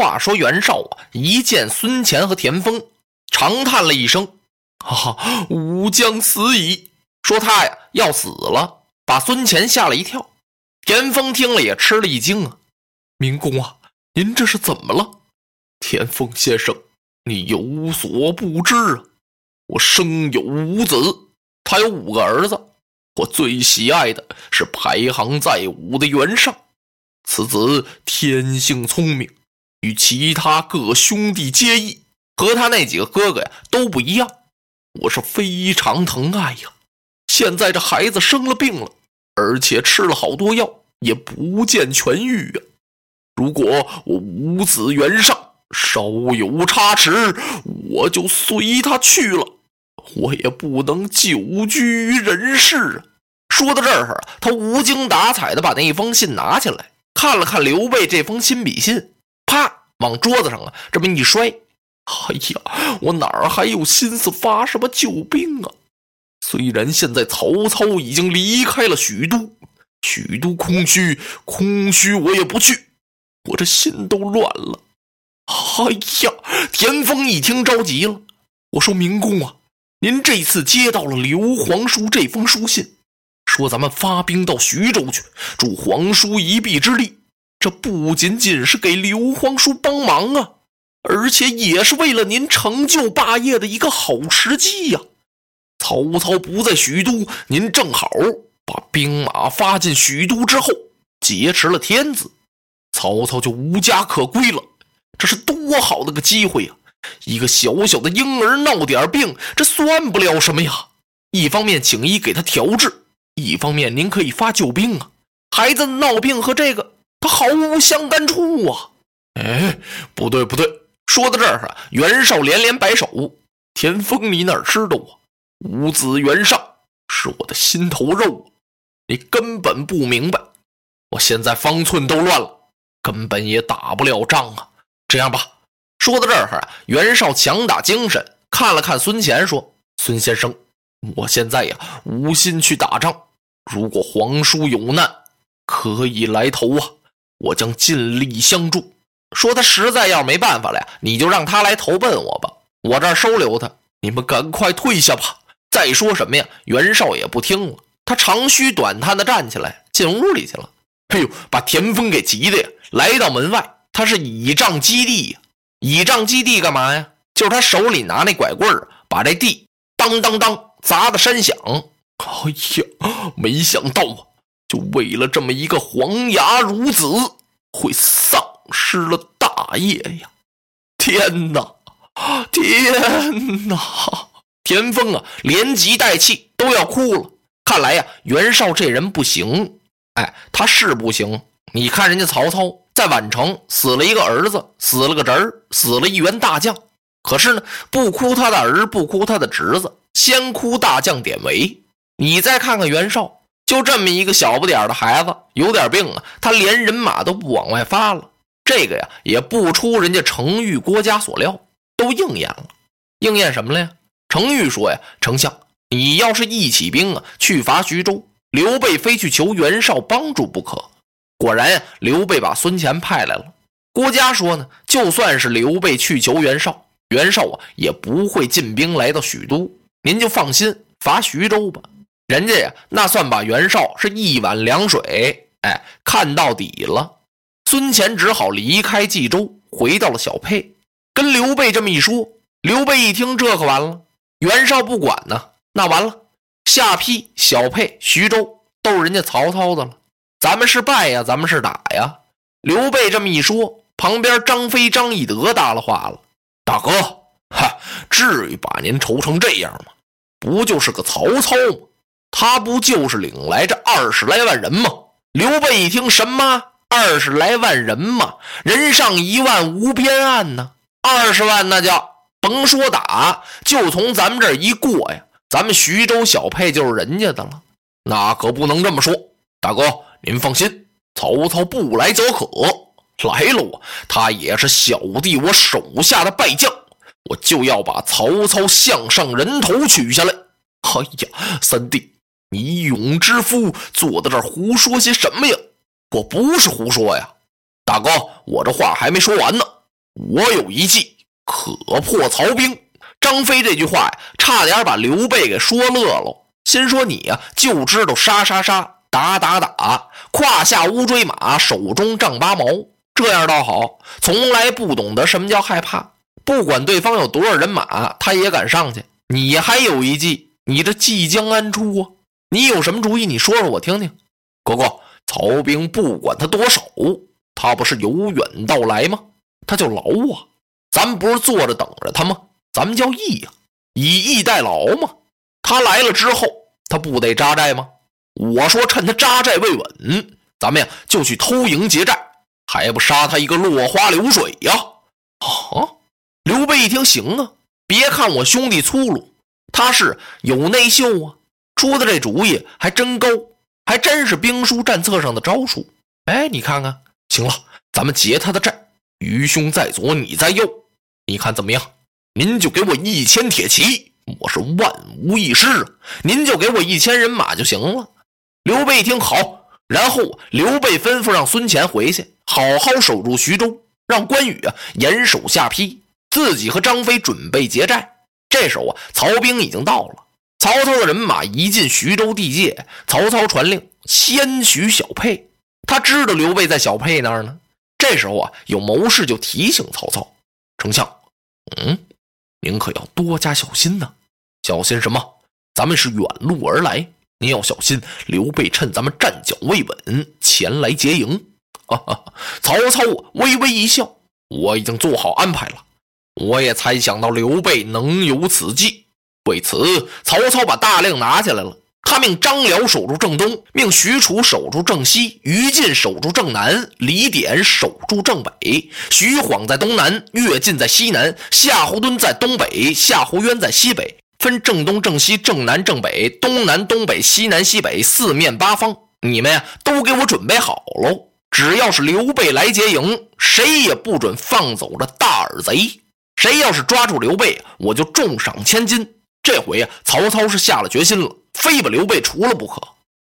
话说袁绍啊，一见孙乾和田丰，长叹了一声：“哈啊，吾将死矣！”说他呀要死了，把孙乾吓了一跳。田丰听了也吃了一惊啊：“明公啊，您这是怎么了？”田丰先生，你有所不知啊，我生有五子，他有五个儿子，我最喜爱的是排行在五的袁绍，此子天性聪明。与其他各兄弟皆异，和他那几个哥哥呀都不一样。我是非常疼爱呀。现在这孩子生了病了，而且吃了好多药，也不见痊愈呀。如果我五子袁尚稍有差池，我就随他去了，我也不能久居于人世啊。说到这儿，他无精打采的把那一封信拿起来看了看刘备这封亲笔信。啪！往桌子上啊，这么一摔，哎呀，我哪儿还有心思发什么救兵啊？虽然现在曹操已经离开了许都，许都空虚，空虚我也不去，我这心都乱了。哎呀！田丰一听着急了，我说明公啊，您这次接到了刘皇叔这封书信，说咱们发兵到徐州去，助皇叔一臂之力。这不仅仅是给刘皇叔帮忙啊，而且也是为了您成就霸业的一个好时机呀！曹操不在许都，您正好把兵马发进许都之后，劫持了天子，曹操就无家可归了。这是多好的个机会呀！一个小小的婴儿闹点病，这算不了什么呀。一方面请医给他调治，一方面您可以发救兵啊。孩子闹病和这个。他毫无相干处啊！哎，不对不对，说到这儿啊，袁绍连连摆手。田丰，你哪知道啊？五子袁绍是我的心头肉，你根本不明白。我现在方寸都乱了，根本也打不了仗啊！这样吧，说到这儿啊，袁绍强打精神，看了看孙乾，说：“孙先生，我现在呀无心去打仗。如果皇叔有难，可以来投啊。”我将尽力相助。说他实在要没办法了呀，你就让他来投奔我吧，我这儿收留他。你们赶快退下吧。再说什么呀？袁绍也不听了，他长吁短叹的站起来，进屋里去了。哎呦，把田丰给急的呀！来到门外，他是倚仗基地呀。倚仗基地干嘛呀？就是他手里拿那拐棍儿，把这地当当当砸的山响。哎呀，没想到啊！就为了这么一个黄牙孺子，会丧失了大业呀！天哪，天哪！田丰啊，连急带气都要哭了。看来呀，袁绍这人不行。哎，他是不行。你看人家曹操在宛城死了一个儿子，死了个侄儿，死了一员大将。可是呢，不哭他的儿，不哭他的侄子，先哭大将典韦。你再看看袁绍。就这么一个小不点的孩子，有点病啊，他连人马都不往外发了。这个呀，也不出人家程昱郭嘉所料，都应验了。应验什么了呀？程昱说呀：“丞相，你要是一起兵啊，去伐徐州，刘备非去求袁绍帮助不可。”果然呀，刘备把孙乾派来了。郭嘉说呢：“就算是刘备去求袁绍，袁绍啊也不会进兵来到许都，您就放心伐徐州吧。”人家呀，那算把袁绍是一碗凉水，哎，看到底了。孙乾只好离开冀州，回到了小沛，跟刘备这么一说。刘备一听，这可完了。袁绍不管呢，那完了，下邳、小沛、徐州都是人家曹操的了。咱们是败呀，咱们是打呀。刘备这么一说，旁边张飞、张翼德搭了话了：“大哥，哈，至于把您愁成这样吗？不就是个曹操吗？”他不就是领来这二十来万人吗？刘备一听，什么二十来万人吗？人上一万无边岸呢，二十万那叫甭说打，就从咱们这儿一过呀，咱们徐州小沛就是人家的了。那可不能这么说，大哥您放心，曹操不来则可，来了我他也是小弟我手下的败将，我就要把曹操项上人头取下来。哎呀，三弟。你勇之夫坐在这儿胡说些什么呀？我不是胡说呀，大哥，我这话还没说完呢。我有一计可破曹兵。张飞这句话呀，差点把刘备给说乐了。心说你呀，就知道杀杀杀，打打打，胯下乌骓马，手中丈八矛，这样倒好，从来不懂得什么叫害怕。不管对方有多少人马，他也敢上去。你还有一计，你这计将安出啊？你有什么主意？你说说我听听。哥哥，曹兵不管他多少，他不是由远到来吗？他叫劳啊，咱们不是坐着等着他吗？咱们叫义呀，以逸待劳嘛。他来了之后，他不得扎寨吗？我说趁他扎寨未稳，咱们呀就去偷营劫寨，还不杀他一个落花流水呀？啊！刘备一听，行啊，别看我兄弟粗鲁，他是有内秀啊，出的这主意还真高，还真是兵书战策上的招数。哎，你看看，行了，咱们劫他的寨，愚兄在左，你在右，你看怎么样？您就给我一千铁骑，我是万无一失啊！您就给我一千人马就行了。刘备一听好，然后刘备吩咐让孙乾回去，好好守住徐州，让关羽啊严守下邳，自己和张飞准备劫寨。这时候啊，曹兵已经到了，曹操的人马一进徐州地界，曹操传令先取小沛。他知道刘备在小沛那儿呢。这时候啊，有谋士就提醒曹操：“丞相，嗯。”您可要多加小心呐！小心什么？咱们是远路而来，您要小心刘备趁咱们站脚未稳前来劫营。哈哈！曹操微微一笑，我已经做好安排了。我也猜想到刘备能有此计，为此，曹操把大令拿下来了。他命张辽守住正东，命许褚守住正西，于禁守住正南，李典守住正北，徐晃在东南，乐进在西南，夏侯惇在东北，夏侯渊在西北，分正东、正西、正南、正北、东南、东北、西南、西北四面八方。你们呀，都给我准备好喽！只要是刘备来劫营，谁也不准放走这大耳贼。谁要是抓住刘备，我就重赏千金。这回呀，曹操是下了决心了。非把刘备除了不可，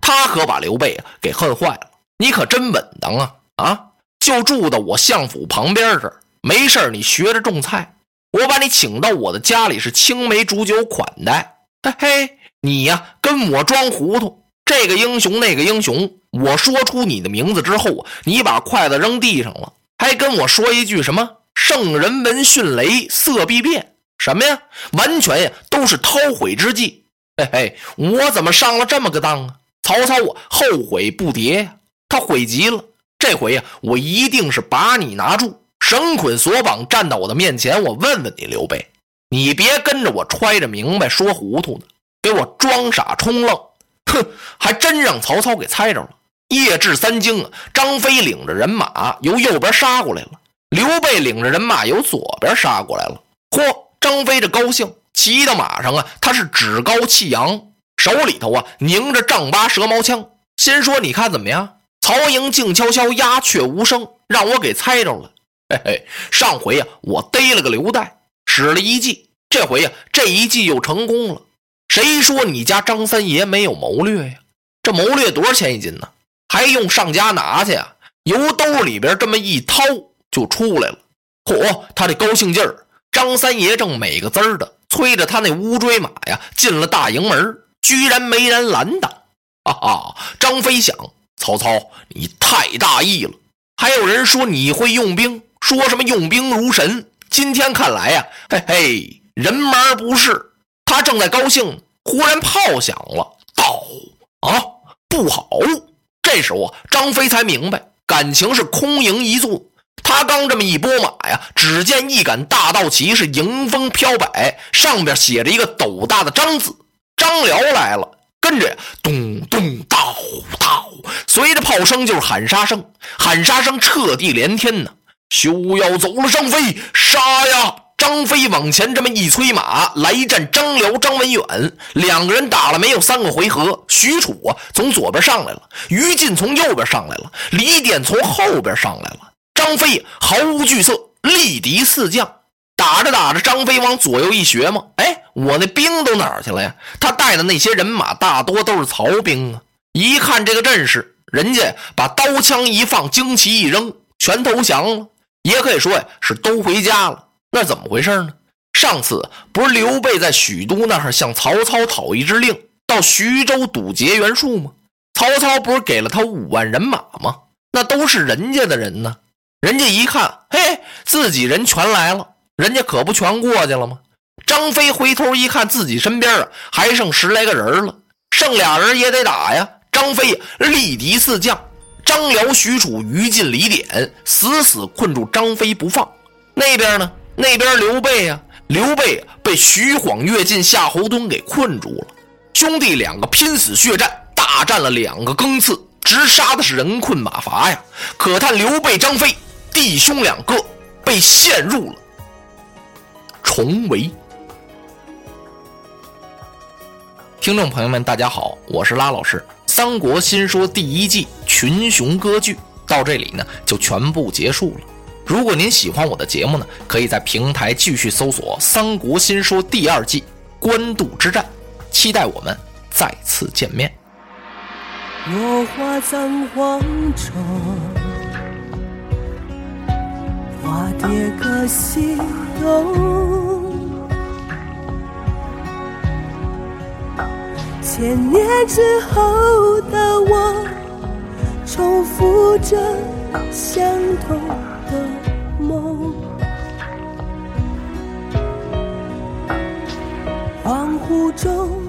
他可把刘备啊给恨坏了。你可真稳当啊啊！就住到我相府旁边这儿，没事你学着种菜，我把你请到我的家里，是青梅煮酒款待。嘿嘿，你呀跟我装糊涂，这个英雄那个英雄，我说出你的名字之后，你把筷子扔地上了，还跟我说一句什么“圣人闻迅雷，色必变”，什么呀？完全呀都是韬晦之计。嘿嘿，我怎么上了这么个当啊？曹操啊，后悔不迭呀！他悔极了。这回呀，我一定是把你拿住，绳捆索绑，站到我的面前。我问问你，刘备，你别跟着我揣着明白说糊涂呢，给我装傻充愣。哼，还真让曹操给猜着了。夜至三更啊，张飞领着人马由右边杀过来了，刘备领着人马由左边杀过来了。嚯，张飞这高兴！骑到马上啊，他是趾高气扬，手里头啊拧着丈八蛇矛枪，心说：“你看怎么样？曹营静悄悄，鸦雀无声，让我给猜着了。嘿嘿，上回呀，我逮了个刘岱，使了一计，这回呀，这一计又成功了。谁说你家张三爷没有谋略呀？这谋略多少钱一斤呢？还用上家拿去呀？由兜里边这么一掏就出来了。嚯，他这高兴劲儿！张三爷正美个滋儿的。催着他那乌骓马呀，进了大营门，居然没人拦挡。哈哈！张飞想：曹操，你太大意了。还有人说你会用兵，说什么用兵如神。今天看来呀，嘿嘿，人马不是。他正在高兴，忽然炮响了，倒啊，不好！这时候啊，张飞才明白，感情是空营一座。他刚这么一拨马呀，只见一杆大道旗是迎风飘摆，上边写着一个斗大的张字。张辽来了，跟着咚咚道道，随着炮声就是喊杀声，喊杀声彻地连天呢。休要走了，张飞，杀呀！张飞往前这么一催马，来战张辽、张文远两个人打了没有三个回合，许褚啊从左边上来了，于禁从右边上来了，李典从后边上来了。张飞毫无惧色，力敌四将，打着打着，张飞往左右一学嘛，哎，我那兵都哪儿去了呀？他带的那些人马大多都是曹兵啊！一看这个阵势，人家把刀枪一放，旌旗一扔，全投降了。也可以说呀是都回家了。那怎么回事呢？上次不是刘备在许都那儿向曹操讨一支令，到徐州堵截袁术吗？曹操不是给了他五万人马吗？那都是人家的人呢。人家一看，嘿，自己人全来了，人家可不全过去了吗？张飞回头一看，自己身边啊还剩十来个人了，剩俩人也得打呀。张飞力敌四将，张辽、许褚、于禁、李典死死困住张飞不放。那边呢？那边刘备呀，刘备被徐晃、乐进、夏侯惇给困住了。兄弟两个拼死血战，大战了两个更次，直杀的是人困马乏呀。可叹刘备、张飞弟兄两个被陷入了重围。听众朋友们，大家好，我是拉老师。《三国新说》第一季群雄割据到这里呢，就全部结束了。如果您喜欢我的节目呢，可以在平台继续搜索《三国新说》第二季官渡之战，期待我们再次见面。落花葬黄冢，化蝶各西东。千年之后的我，重复着相同的梦。恍惚中。